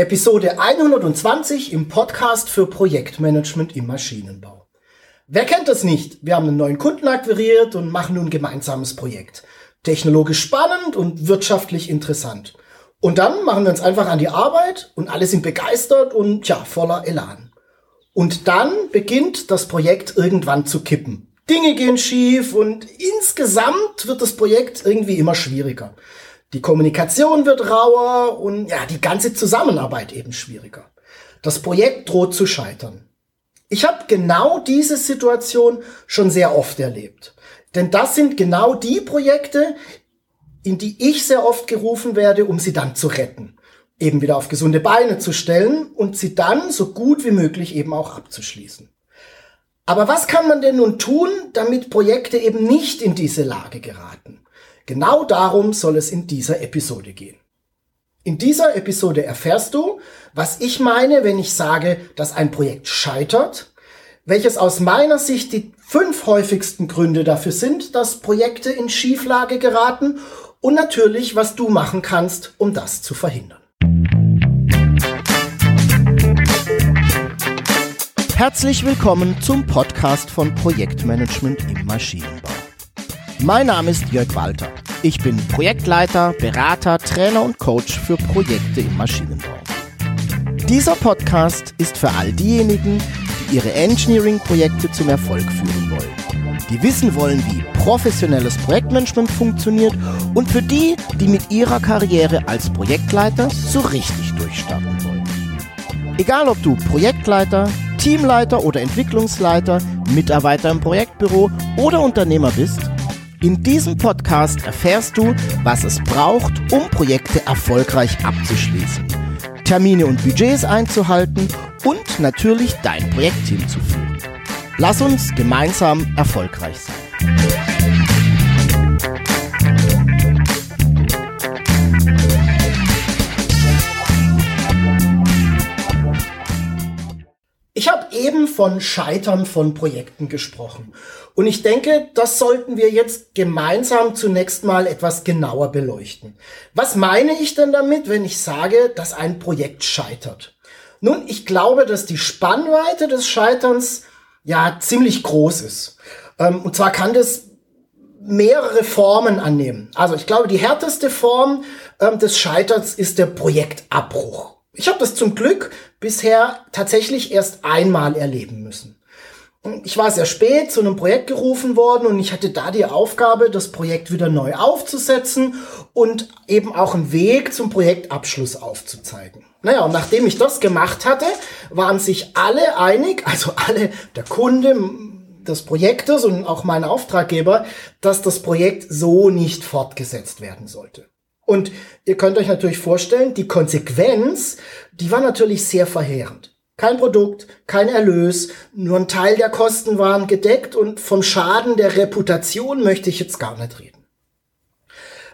Episode 120 im Podcast für Projektmanagement im Maschinenbau. Wer kennt das nicht? Wir haben einen neuen Kunden akquiriert und machen nun ein gemeinsames Projekt. Technologisch spannend und wirtschaftlich interessant. Und dann machen wir uns einfach an die Arbeit und alle sind begeistert und ja, voller Elan. Und dann beginnt das Projekt irgendwann zu kippen. Dinge gehen schief und insgesamt wird das Projekt irgendwie immer schwieriger. Die Kommunikation wird rauer und ja, die ganze Zusammenarbeit eben schwieriger. Das Projekt droht zu scheitern. Ich habe genau diese Situation schon sehr oft erlebt. Denn das sind genau die Projekte, in die ich sehr oft gerufen werde, um sie dann zu retten. Eben wieder auf gesunde Beine zu stellen und sie dann so gut wie möglich eben auch abzuschließen. Aber was kann man denn nun tun, damit Projekte eben nicht in diese Lage geraten? Genau darum soll es in dieser Episode gehen. In dieser Episode erfährst du, was ich meine, wenn ich sage, dass ein Projekt scheitert, welches aus meiner Sicht die fünf häufigsten Gründe dafür sind, dass Projekte in Schieflage geraten und natürlich, was du machen kannst, um das zu verhindern. Herzlich willkommen zum Podcast von Projektmanagement im Maschinenbau. Mein Name ist Jörg Walter. Ich bin Projektleiter, Berater, Trainer und Coach für Projekte im Maschinenbau. Dieser Podcast ist für all diejenigen, die ihre Engineering-Projekte zum Erfolg führen wollen. Die wissen wollen, wie professionelles Projektmanagement funktioniert und für die, die mit ihrer Karriere als Projektleiter so richtig durchstarten wollen. Egal ob du Projektleiter, Teamleiter oder Entwicklungsleiter, Mitarbeiter im Projektbüro oder Unternehmer bist, in diesem Podcast erfährst du, was es braucht, um Projekte erfolgreich abzuschließen, Termine und Budgets einzuhalten und natürlich dein Projektteam zu führen. Lass uns gemeinsam erfolgreich sein. Eben von Scheitern von Projekten gesprochen. Und ich denke, das sollten wir jetzt gemeinsam zunächst mal etwas genauer beleuchten. Was meine ich denn damit, wenn ich sage, dass ein Projekt scheitert? Nun, ich glaube, dass die Spannweite des Scheiterns ja ziemlich groß ist. Ähm, und zwar kann das mehrere Formen annehmen. Also ich glaube, die härteste Form ähm, des Scheiterns ist der Projektabbruch. Ich habe das zum Glück bisher tatsächlich erst einmal erleben müssen. Ich war sehr spät zu einem Projekt gerufen worden und ich hatte da die Aufgabe, das Projekt wieder neu aufzusetzen und eben auch einen Weg zum Projektabschluss aufzuzeigen. Naja, und nachdem ich das gemacht hatte, waren sich alle einig, also alle, der Kunde des Projektes und auch mein Auftraggeber, dass das Projekt so nicht fortgesetzt werden sollte. Und ihr könnt euch natürlich vorstellen, die Konsequenz, die war natürlich sehr verheerend. Kein Produkt, kein Erlös, nur ein Teil der Kosten waren gedeckt und vom Schaden der Reputation möchte ich jetzt gar nicht reden.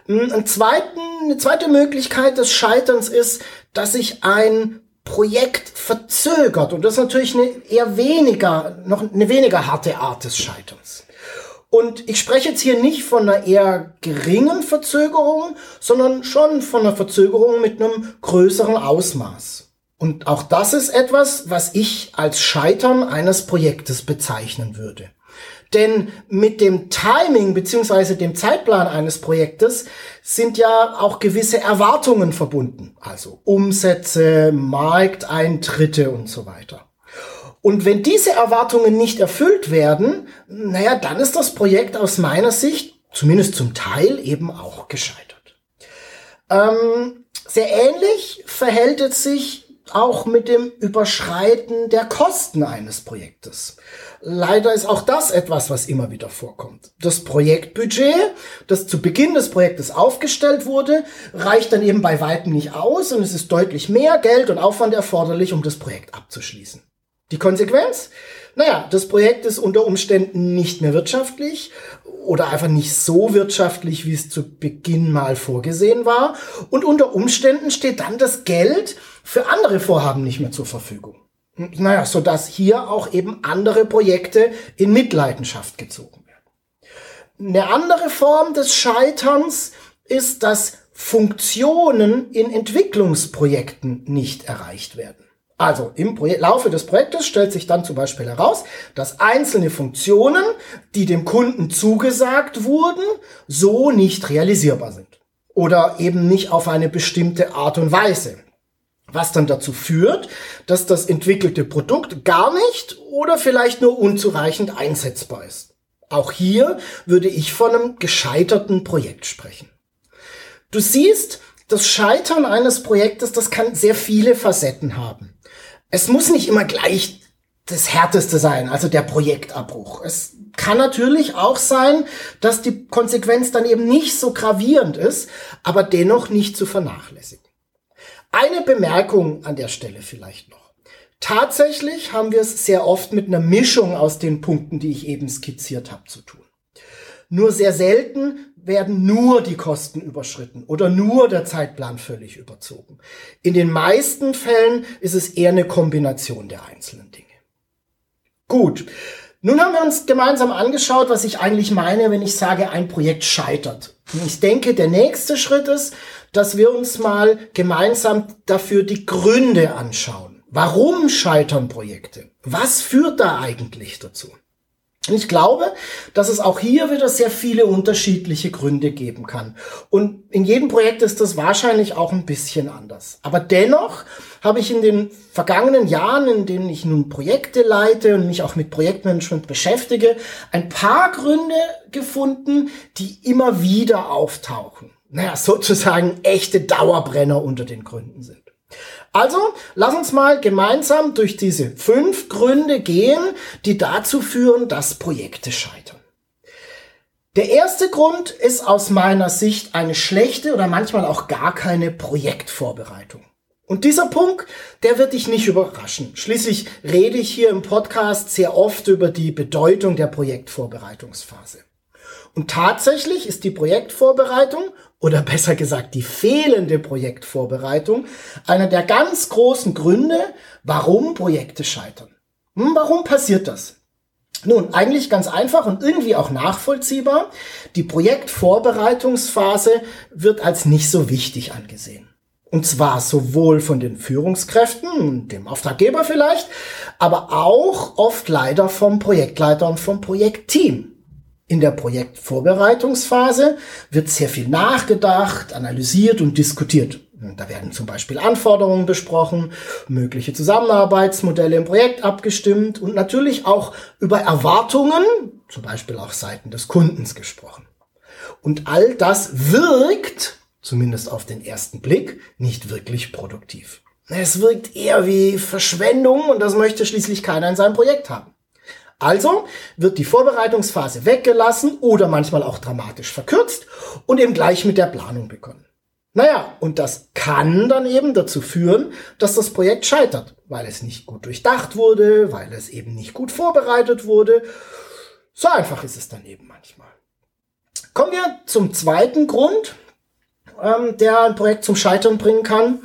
Hm, ein zweiten, eine zweite Möglichkeit des Scheiterns ist, dass sich ein Projekt verzögert und das ist natürlich eine eher weniger, noch eine weniger harte Art des Scheiterns. Und ich spreche jetzt hier nicht von einer eher geringen Verzögerung, sondern schon von einer Verzögerung mit einem größeren Ausmaß. Und auch das ist etwas, was ich als Scheitern eines Projektes bezeichnen würde. Denn mit dem Timing beziehungsweise dem Zeitplan eines Projektes sind ja auch gewisse Erwartungen verbunden. Also Umsätze, Markteintritte und so weiter. Und wenn diese Erwartungen nicht erfüllt werden, naja, dann ist das Projekt aus meiner Sicht, zumindest zum Teil, eben auch gescheitert. Ähm, sehr ähnlich verhält es sich auch mit dem Überschreiten der Kosten eines Projektes. Leider ist auch das etwas, was immer wieder vorkommt. Das Projektbudget, das zu Beginn des Projektes aufgestellt wurde, reicht dann eben bei weitem nicht aus und es ist deutlich mehr Geld und Aufwand erforderlich, um das Projekt abzuschließen. Die Konsequenz? Naja, das Projekt ist unter Umständen nicht mehr wirtschaftlich oder einfach nicht so wirtschaftlich, wie es zu Beginn mal vorgesehen war. Und unter Umständen steht dann das Geld für andere Vorhaben nicht mehr zur Verfügung. Naja, so dass hier auch eben andere Projekte in Mitleidenschaft gezogen werden. Eine andere Form des Scheiterns ist das Funktionen in Entwicklungsprojekten nicht erreicht werden. Also im Projek Laufe des Projektes stellt sich dann zum Beispiel heraus, dass einzelne Funktionen, die dem Kunden zugesagt wurden, so nicht realisierbar sind. Oder eben nicht auf eine bestimmte Art und Weise. Was dann dazu führt, dass das entwickelte Produkt gar nicht oder vielleicht nur unzureichend einsetzbar ist. Auch hier würde ich von einem gescheiterten Projekt sprechen. Du siehst, das Scheitern eines Projektes, das kann sehr viele Facetten haben es muss nicht immer gleich das Härteste sein, also der Projektabbruch. Es kann natürlich auch sein, dass die Konsequenz dann eben nicht so gravierend ist, aber dennoch nicht zu vernachlässigen. Eine Bemerkung an der Stelle vielleicht noch. Tatsächlich haben wir es sehr oft mit einer Mischung aus den Punkten, die ich eben skizziert habe, zu tun. Nur sehr selten werden nur die Kosten überschritten oder nur der Zeitplan völlig überzogen. In den meisten Fällen ist es eher eine Kombination der einzelnen Dinge. Gut. Nun haben wir uns gemeinsam angeschaut, was ich eigentlich meine, wenn ich sage, ein Projekt scheitert. Ich denke, der nächste Schritt ist, dass wir uns mal gemeinsam dafür die Gründe anschauen. Warum scheitern Projekte? Was führt da eigentlich dazu? Ich glaube, dass es auch hier wieder sehr viele unterschiedliche Gründe geben kann. Und in jedem Projekt ist das wahrscheinlich auch ein bisschen anders. Aber dennoch habe ich in den vergangenen Jahren, in denen ich nun Projekte leite und mich auch mit Projektmanagement beschäftige, ein paar Gründe gefunden, die immer wieder auftauchen. Naja, sozusagen echte Dauerbrenner unter den Gründen sind. Also, lass uns mal gemeinsam durch diese fünf Gründe gehen, die dazu führen, dass Projekte scheitern. Der erste Grund ist aus meiner Sicht eine schlechte oder manchmal auch gar keine Projektvorbereitung. Und dieser Punkt, der wird dich nicht überraschen. Schließlich rede ich hier im Podcast sehr oft über die Bedeutung der Projektvorbereitungsphase. Und tatsächlich ist die Projektvorbereitung oder besser gesagt die fehlende Projektvorbereitung einer der ganz großen Gründe, warum Projekte scheitern. Hm, warum passiert das? Nun, eigentlich ganz einfach und irgendwie auch nachvollziehbar. Die Projektvorbereitungsphase wird als nicht so wichtig angesehen. Und zwar sowohl von den Führungskräften, dem Auftraggeber vielleicht, aber auch oft leider vom Projektleiter und vom Projektteam. In der Projektvorbereitungsphase wird sehr viel nachgedacht, analysiert und diskutiert. Da werden zum Beispiel Anforderungen besprochen, mögliche Zusammenarbeitsmodelle im Projekt abgestimmt und natürlich auch über Erwartungen, zum Beispiel auch Seiten des Kundens gesprochen. Und all das wirkt, zumindest auf den ersten Blick, nicht wirklich produktiv. Es wirkt eher wie Verschwendung und das möchte schließlich keiner in seinem Projekt haben. Also wird die Vorbereitungsphase weggelassen oder manchmal auch dramatisch verkürzt und eben gleich mit der Planung begonnen. Naja, und das kann dann eben dazu führen, dass das Projekt scheitert, weil es nicht gut durchdacht wurde, weil es eben nicht gut vorbereitet wurde. So einfach ist es dann eben manchmal. Kommen wir zum zweiten Grund, ähm, der ein Projekt zum Scheitern bringen kann.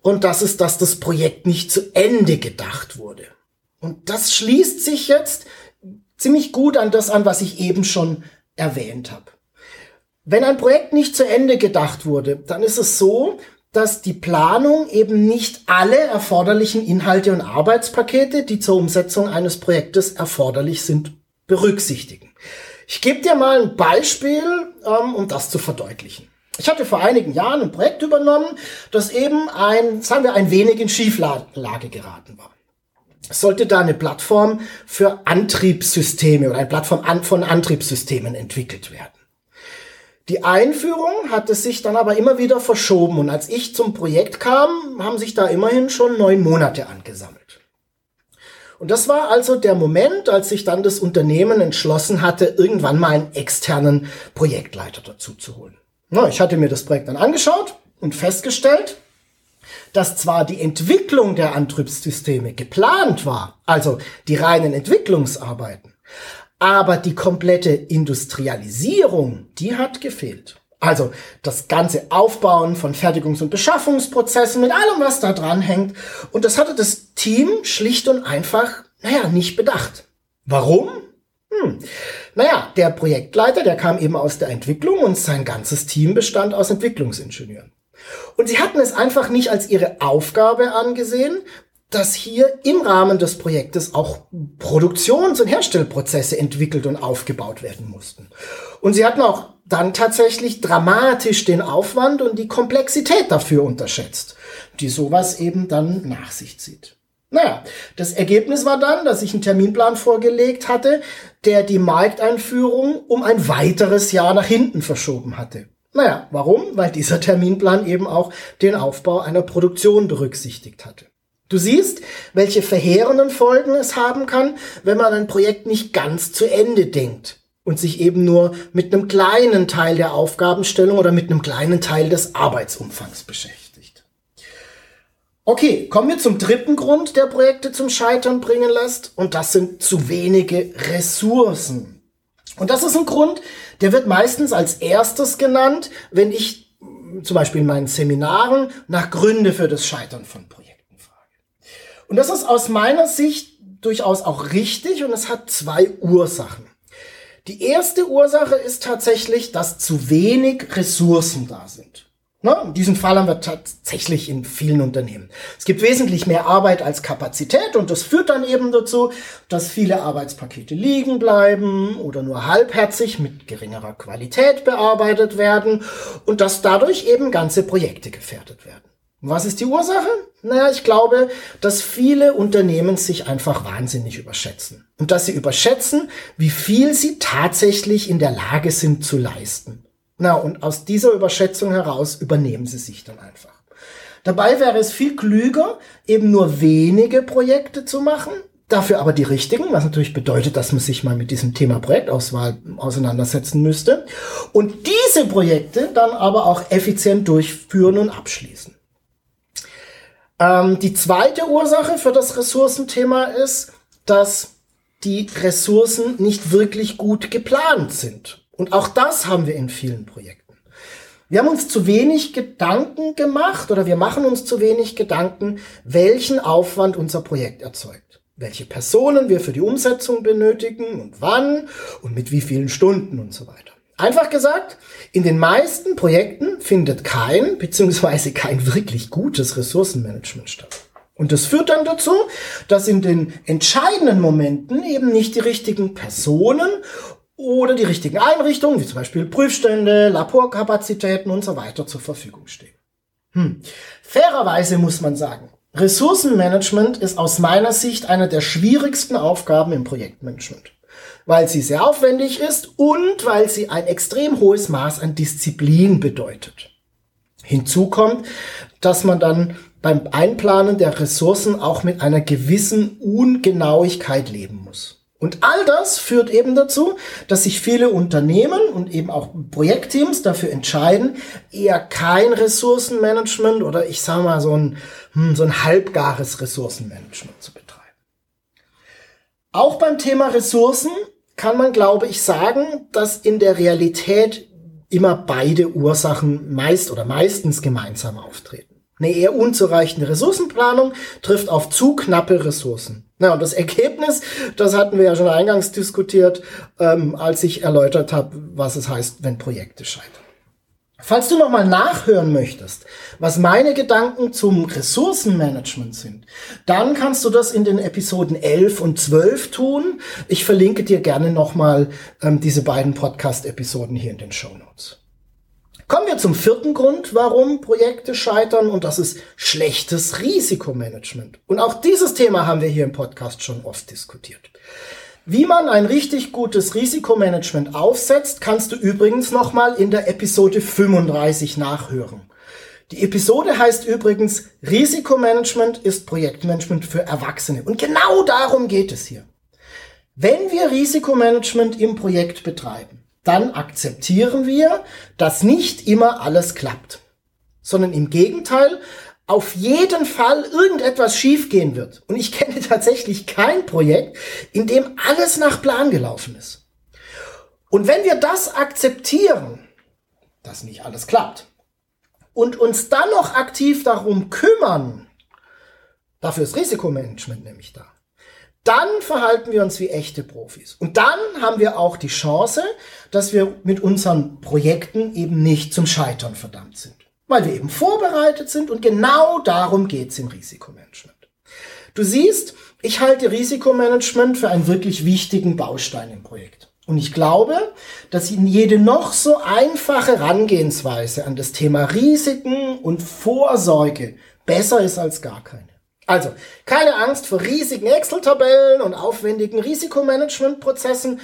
Und das ist, dass das Projekt nicht zu Ende gedacht wurde. Und das schließt sich jetzt ziemlich gut an das an, was ich eben schon erwähnt habe. Wenn ein Projekt nicht zu Ende gedacht wurde, dann ist es so, dass die Planung eben nicht alle erforderlichen Inhalte und Arbeitspakete, die zur Umsetzung eines Projektes erforderlich sind, berücksichtigen. Ich gebe dir mal ein Beispiel, ähm, um das zu verdeutlichen. Ich hatte vor einigen Jahren ein Projekt übernommen, das eben ein, sagen wir, ein wenig in Schieflage geraten war sollte da eine Plattform für Antriebssysteme oder eine Plattform von Antriebssystemen entwickelt werden. Die Einführung hatte sich dann aber immer wieder verschoben und als ich zum Projekt kam, haben sich da immerhin schon neun Monate angesammelt. Und das war also der Moment, als sich dann das Unternehmen entschlossen hatte, irgendwann mal einen externen Projektleiter dazu zu holen. Ich hatte mir das Projekt dann angeschaut und festgestellt, dass zwar die Entwicklung der Antriebssysteme geplant war, also die reinen Entwicklungsarbeiten, aber die komplette Industrialisierung, die hat gefehlt. Also das ganze Aufbauen von Fertigungs- und Beschaffungsprozessen mit allem, was da dran hängt. Und das hatte das Team schlicht und einfach, naja, nicht bedacht. Warum? Hm. Naja, der Projektleiter, der kam eben aus der Entwicklung und sein ganzes Team bestand aus Entwicklungsingenieuren. Und sie hatten es einfach nicht als ihre Aufgabe angesehen, dass hier im Rahmen des Projektes auch Produktions- und Herstellprozesse entwickelt und aufgebaut werden mussten. Und sie hatten auch dann tatsächlich dramatisch den Aufwand und die Komplexität dafür unterschätzt, die sowas eben dann nach sich zieht. Naja, das Ergebnis war dann, dass ich einen Terminplan vorgelegt hatte, der die Markteinführung um ein weiteres Jahr nach hinten verschoben hatte. Naja, warum? Weil dieser Terminplan eben auch den Aufbau einer Produktion berücksichtigt hatte. Du siehst, welche verheerenden Folgen es haben kann, wenn man ein Projekt nicht ganz zu Ende denkt und sich eben nur mit einem kleinen Teil der Aufgabenstellung oder mit einem kleinen Teil des Arbeitsumfangs beschäftigt. Okay, kommen wir zum dritten Grund, der Projekte zum Scheitern bringen lässt, und das sind zu wenige Ressourcen. Und das ist ein Grund, der wird meistens als erstes genannt, wenn ich zum Beispiel in meinen Seminaren nach Gründe für das Scheitern von Projekten und das ist aus meiner Sicht durchaus auch richtig und es hat zwei Ursachen. Die erste Ursache ist tatsächlich, dass zu wenig Ressourcen da sind. Na, in diesem Fall haben wir tatsächlich in vielen Unternehmen. Es gibt wesentlich mehr Arbeit als Kapazität und das führt dann eben dazu, dass viele Arbeitspakete liegen bleiben oder nur halbherzig mit geringerer Qualität bearbeitet werden und dass dadurch eben ganze Projekte gefährdet werden. Was ist die Ursache? Naja, ich glaube, dass viele Unternehmen sich einfach wahnsinnig überschätzen. Und dass sie überschätzen, wie viel sie tatsächlich in der Lage sind zu leisten. Na, und aus dieser Überschätzung heraus übernehmen sie sich dann einfach. Dabei wäre es viel klüger, eben nur wenige Projekte zu machen, dafür aber die richtigen, was natürlich bedeutet, dass man sich mal mit diesem Thema Projektauswahl auseinandersetzen müsste. Und diese Projekte dann aber auch effizient durchführen und abschließen. Ähm, die zweite Ursache für das Ressourcenthema ist, dass die Ressourcen nicht wirklich gut geplant sind. Und auch das haben wir in vielen Projekten. Wir haben uns zu wenig Gedanken gemacht oder wir machen uns zu wenig Gedanken, welchen Aufwand unser Projekt erzeugt. Welche Personen wir für die Umsetzung benötigen und wann und mit wie vielen Stunden und so weiter. Einfach gesagt, in den meisten Projekten findet kein bzw. kein wirklich gutes Ressourcenmanagement statt. Und das führt dann dazu, dass in den entscheidenden Momenten eben nicht die richtigen Personen oder die richtigen Einrichtungen, wie zum Beispiel Prüfstände, Laborkapazitäten und so weiter zur Verfügung stehen. Hm. Fairerweise muss man sagen, Ressourcenmanagement ist aus meiner Sicht eine der schwierigsten Aufgaben im Projektmanagement weil sie sehr aufwendig ist und weil sie ein extrem hohes Maß an Disziplin bedeutet. Hinzu kommt, dass man dann beim Einplanen der Ressourcen auch mit einer gewissen Ungenauigkeit leben muss. Und all das führt eben dazu, dass sich viele Unternehmen und eben auch Projektteams dafür entscheiden, eher kein Ressourcenmanagement oder ich sage mal so ein, hm, so ein halbgares Ressourcenmanagement zu betreiben. Auch beim Thema Ressourcen kann man, glaube ich, sagen, dass in der Realität immer beide Ursachen meist oder meistens gemeinsam auftreten. Eine eher unzureichende Ressourcenplanung trifft auf zu knappe Ressourcen. Na, und das Ergebnis, das hatten wir ja schon eingangs diskutiert, ähm, als ich erläutert habe, was es heißt, wenn Projekte scheitern. Falls du nochmal nachhören möchtest, was meine Gedanken zum Ressourcenmanagement sind, dann kannst du das in den Episoden 11 und 12 tun. Ich verlinke dir gerne nochmal ähm, diese beiden Podcast-Episoden hier in den Show Notes. Kommen wir zum vierten Grund, warum Projekte scheitern, und das ist schlechtes Risikomanagement. Und auch dieses Thema haben wir hier im Podcast schon oft diskutiert. Wie man ein richtig gutes Risikomanagement aufsetzt, kannst du übrigens nochmal in der Episode 35 nachhören. Die Episode heißt übrigens Risikomanagement ist Projektmanagement für Erwachsene. Und genau darum geht es hier. Wenn wir Risikomanagement im Projekt betreiben, dann akzeptieren wir, dass nicht immer alles klappt, sondern im Gegenteil, auf jeden Fall irgendetwas schiefgehen wird. Und ich kenne tatsächlich kein Projekt, in dem alles nach Plan gelaufen ist. Und wenn wir das akzeptieren, dass nicht alles klappt, und uns dann noch aktiv darum kümmern, dafür ist Risikomanagement nämlich da, dann verhalten wir uns wie echte Profis. Und dann haben wir auch die Chance, dass wir mit unseren Projekten eben nicht zum Scheitern verdammt sind. Weil wir eben vorbereitet sind und genau darum geht's im Risikomanagement. Du siehst, ich halte Risikomanagement für einen wirklich wichtigen Baustein im Projekt. Und ich glaube, dass jede noch so einfache Herangehensweise an das Thema Risiken und Vorsorge besser ist als gar keine. Also, keine Angst vor riesigen Excel-Tabellen und aufwendigen Risikomanagementprozessen.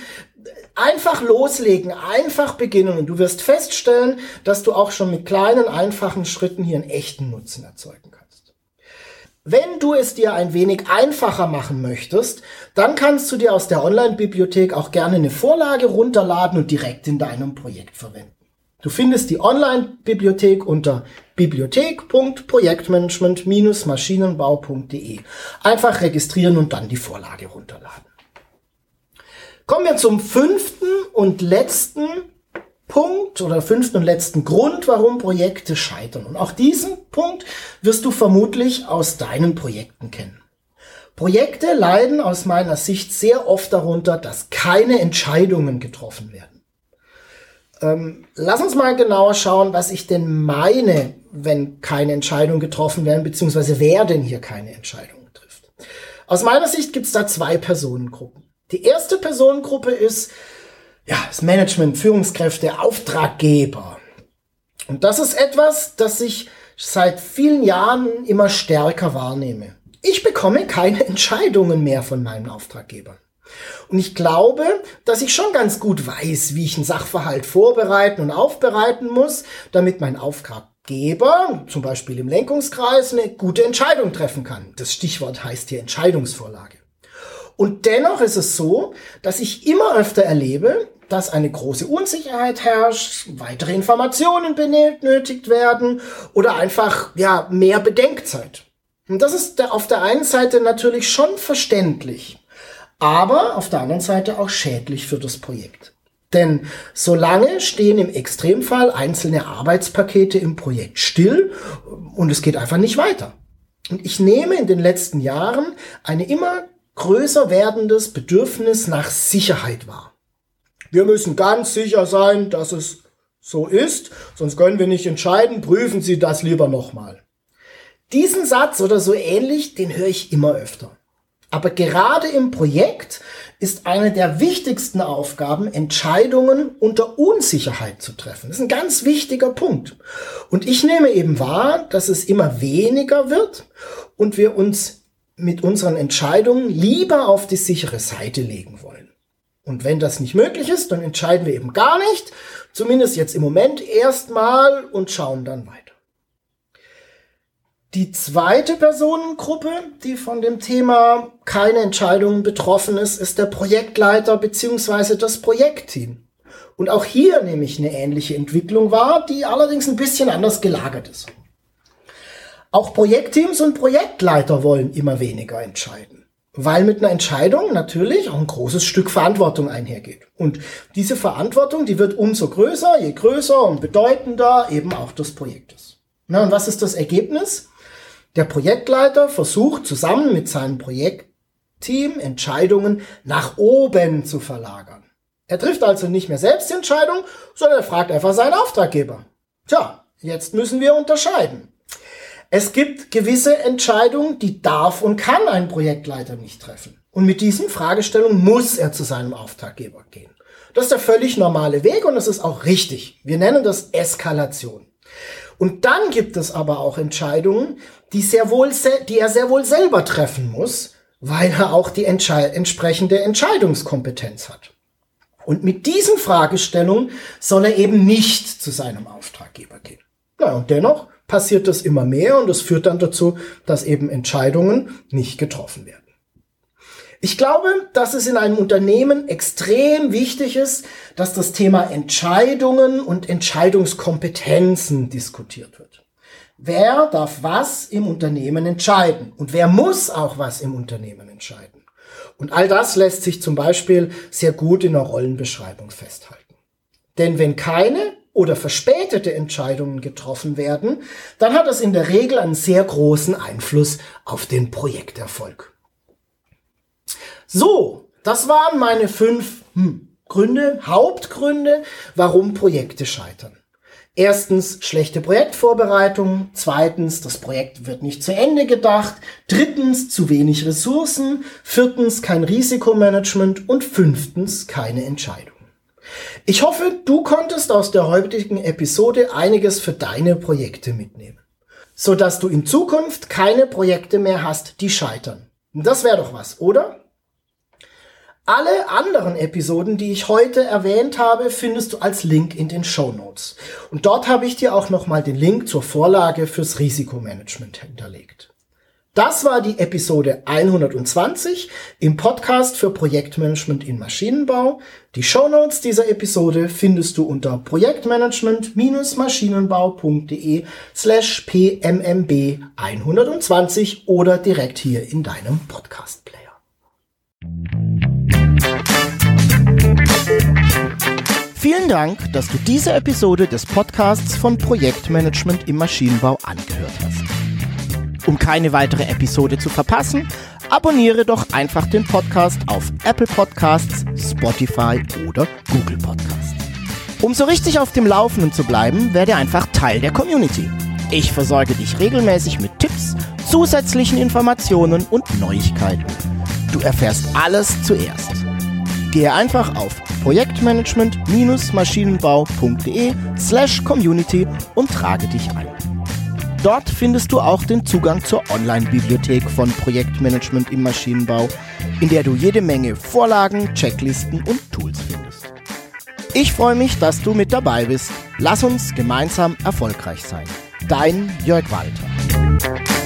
Einfach loslegen, einfach beginnen und du wirst feststellen, dass du auch schon mit kleinen, einfachen Schritten hier einen echten Nutzen erzeugen kannst. Wenn du es dir ein wenig einfacher machen möchtest, dann kannst du dir aus der Online-Bibliothek auch gerne eine Vorlage runterladen und direkt in deinem Projekt verwenden. Du findest die Online-Bibliothek unter bibliothek.projektmanagement-maschinenbau.de. Einfach registrieren und dann die Vorlage runterladen. Kommen wir zum fünften und letzten Punkt oder fünften und letzten Grund, warum Projekte scheitern. Und auch diesen Punkt wirst du vermutlich aus deinen Projekten kennen. Projekte leiden aus meiner Sicht sehr oft darunter, dass keine Entscheidungen getroffen werden. Ähm, lass uns mal genauer schauen, was ich denn meine, wenn keine Entscheidungen getroffen werden, beziehungsweise wer denn hier keine Entscheidungen trifft. Aus meiner Sicht gibt es da zwei Personengruppen. Die erste Personengruppe ist ja, das Management, Führungskräfte, Auftraggeber. Und das ist etwas, das ich seit vielen Jahren immer stärker wahrnehme. Ich bekomme keine Entscheidungen mehr von meinen Auftraggebern. Und ich glaube, dass ich schon ganz gut weiß, wie ich einen Sachverhalt vorbereiten und aufbereiten muss, damit mein Auftraggeber, zum Beispiel im Lenkungskreis, eine gute Entscheidung treffen kann. Das Stichwort heißt hier Entscheidungsvorlage. Und dennoch ist es so, dass ich immer öfter erlebe, dass eine große Unsicherheit herrscht, weitere Informationen benötigt werden oder einfach, ja, mehr Bedenkzeit. Und das ist auf der einen Seite natürlich schon verständlich aber auf der anderen Seite auch schädlich für das Projekt. Denn solange stehen im Extremfall einzelne Arbeitspakete im Projekt still und es geht einfach nicht weiter. Und ich nehme in den letzten Jahren eine immer größer werdendes Bedürfnis nach Sicherheit wahr. Wir müssen ganz sicher sein, dass es so ist, sonst können wir nicht entscheiden, prüfen Sie das lieber nochmal. Diesen Satz oder so ähnlich, den höre ich immer öfter. Aber gerade im Projekt ist eine der wichtigsten Aufgaben, Entscheidungen unter Unsicherheit zu treffen. Das ist ein ganz wichtiger Punkt. Und ich nehme eben wahr, dass es immer weniger wird und wir uns mit unseren Entscheidungen lieber auf die sichere Seite legen wollen. Und wenn das nicht möglich ist, dann entscheiden wir eben gar nicht, zumindest jetzt im Moment erstmal und schauen dann weiter. Die zweite Personengruppe, die von dem Thema keine Entscheidungen betroffen ist, ist der Projektleiter beziehungsweise das Projektteam. Und auch hier nehme ich eine ähnliche Entwicklung wahr, die allerdings ein bisschen anders gelagert ist. Auch Projektteams und Projektleiter wollen immer weniger entscheiden, weil mit einer Entscheidung natürlich auch ein großes Stück Verantwortung einhergeht. Und diese Verantwortung, die wird umso größer, je größer und bedeutender eben auch das Projekt ist. Na, und was ist das Ergebnis? Der Projektleiter versucht zusammen mit seinem Projektteam Entscheidungen nach oben zu verlagern. Er trifft also nicht mehr selbst die Entscheidung, sondern er fragt einfach seinen Auftraggeber. Tja, jetzt müssen wir unterscheiden. Es gibt gewisse Entscheidungen, die darf und kann ein Projektleiter nicht treffen. Und mit diesen Fragestellungen muss er zu seinem Auftraggeber gehen. Das ist der völlig normale Weg und das ist auch richtig. Wir nennen das Eskalation. Und dann gibt es aber auch Entscheidungen, die, sehr wohl, die er sehr wohl selber treffen muss, weil er auch die Entschei entsprechende Entscheidungskompetenz hat. Und mit diesen Fragestellungen soll er eben nicht zu seinem Auftraggeber gehen. Ja, und dennoch passiert das immer mehr und das führt dann dazu, dass eben Entscheidungen nicht getroffen werden. Ich glaube, dass es in einem Unternehmen extrem wichtig ist, dass das Thema Entscheidungen und Entscheidungskompetenzen diskutiert wird. Wer darf was im Unternehmen entscheiden? Und wer muss auch was im Unternehmen entscheiden? Und all das lässt sich zum Beispiel sehr gut in der Rollenbeschreibung festhalten. Denn wenn keine oder verspätete Entscheidungen getroffen werden, dann hat das in der Regel einen sehr großen Einfluss auf den Projekterfolg. So, das waren meine fünf hm, Gründe, Hauptgründe, warum Projekte scheitern. Erstens schlechte Projektvorbereitung, zweitens das Projekt wird nicht zu Ende gedacht, drittens zu wenig Ressourcen, viertens kein Risikomanagement und fünftens keine Entscheidung. Ich hoffe, du konntest aus der heutigen Episode einiges für deine Projekte mitnehmen, so dass du in Zukunft keine Projekte mehr hast, die scheitern. Das wäre doch was, oder? Alle anderen Episoden, die ich heute erwähnt habe, findest du als Link in den Show Notes. Und dort habe ich dir auch nochmal den Link zur Vorlage fürs Risikomanagement hinterlegt. Das war die Episode 120 im Podcast für Projektmanagement in Maschinenbau. Die Show Notes dieser Episode findest du unter projektmanagement-maschinenbau.de slash pmmb 120 oder direkt hier in deinem Podcast-Player. Vielen Dank, dass du diese Episode des Podcasts von Projektmanagement im Maschinenbau angehört hast. Um keine weitere Episode zu verpassen, abonniere doch einfach den Podcast auf Apple Podcasts, Spotify oder Google Podcasts. Um so richtig auf dem Laufenden zu bleiben, werde einfach Teil der Community. Ich versorge dich regelmäßig mit Tipps, zusätzlichen Informationen und Neuigkeiten. Du erfährst alles zuerst. Gehe einfach auf projektmanagement-maschinenbau.de slash community und trage dich ein. Dort findest du auch den Zugang zur Online-Bibliothek von Projektmanagement im Maschinenbau, in der du jede Menge Vorlagen, Checklisten und Tools findest. Ich freue mich, dass du mit dabei bist. Lass uns gemeinsam erfolgreich sein. Dein Jörg Walter.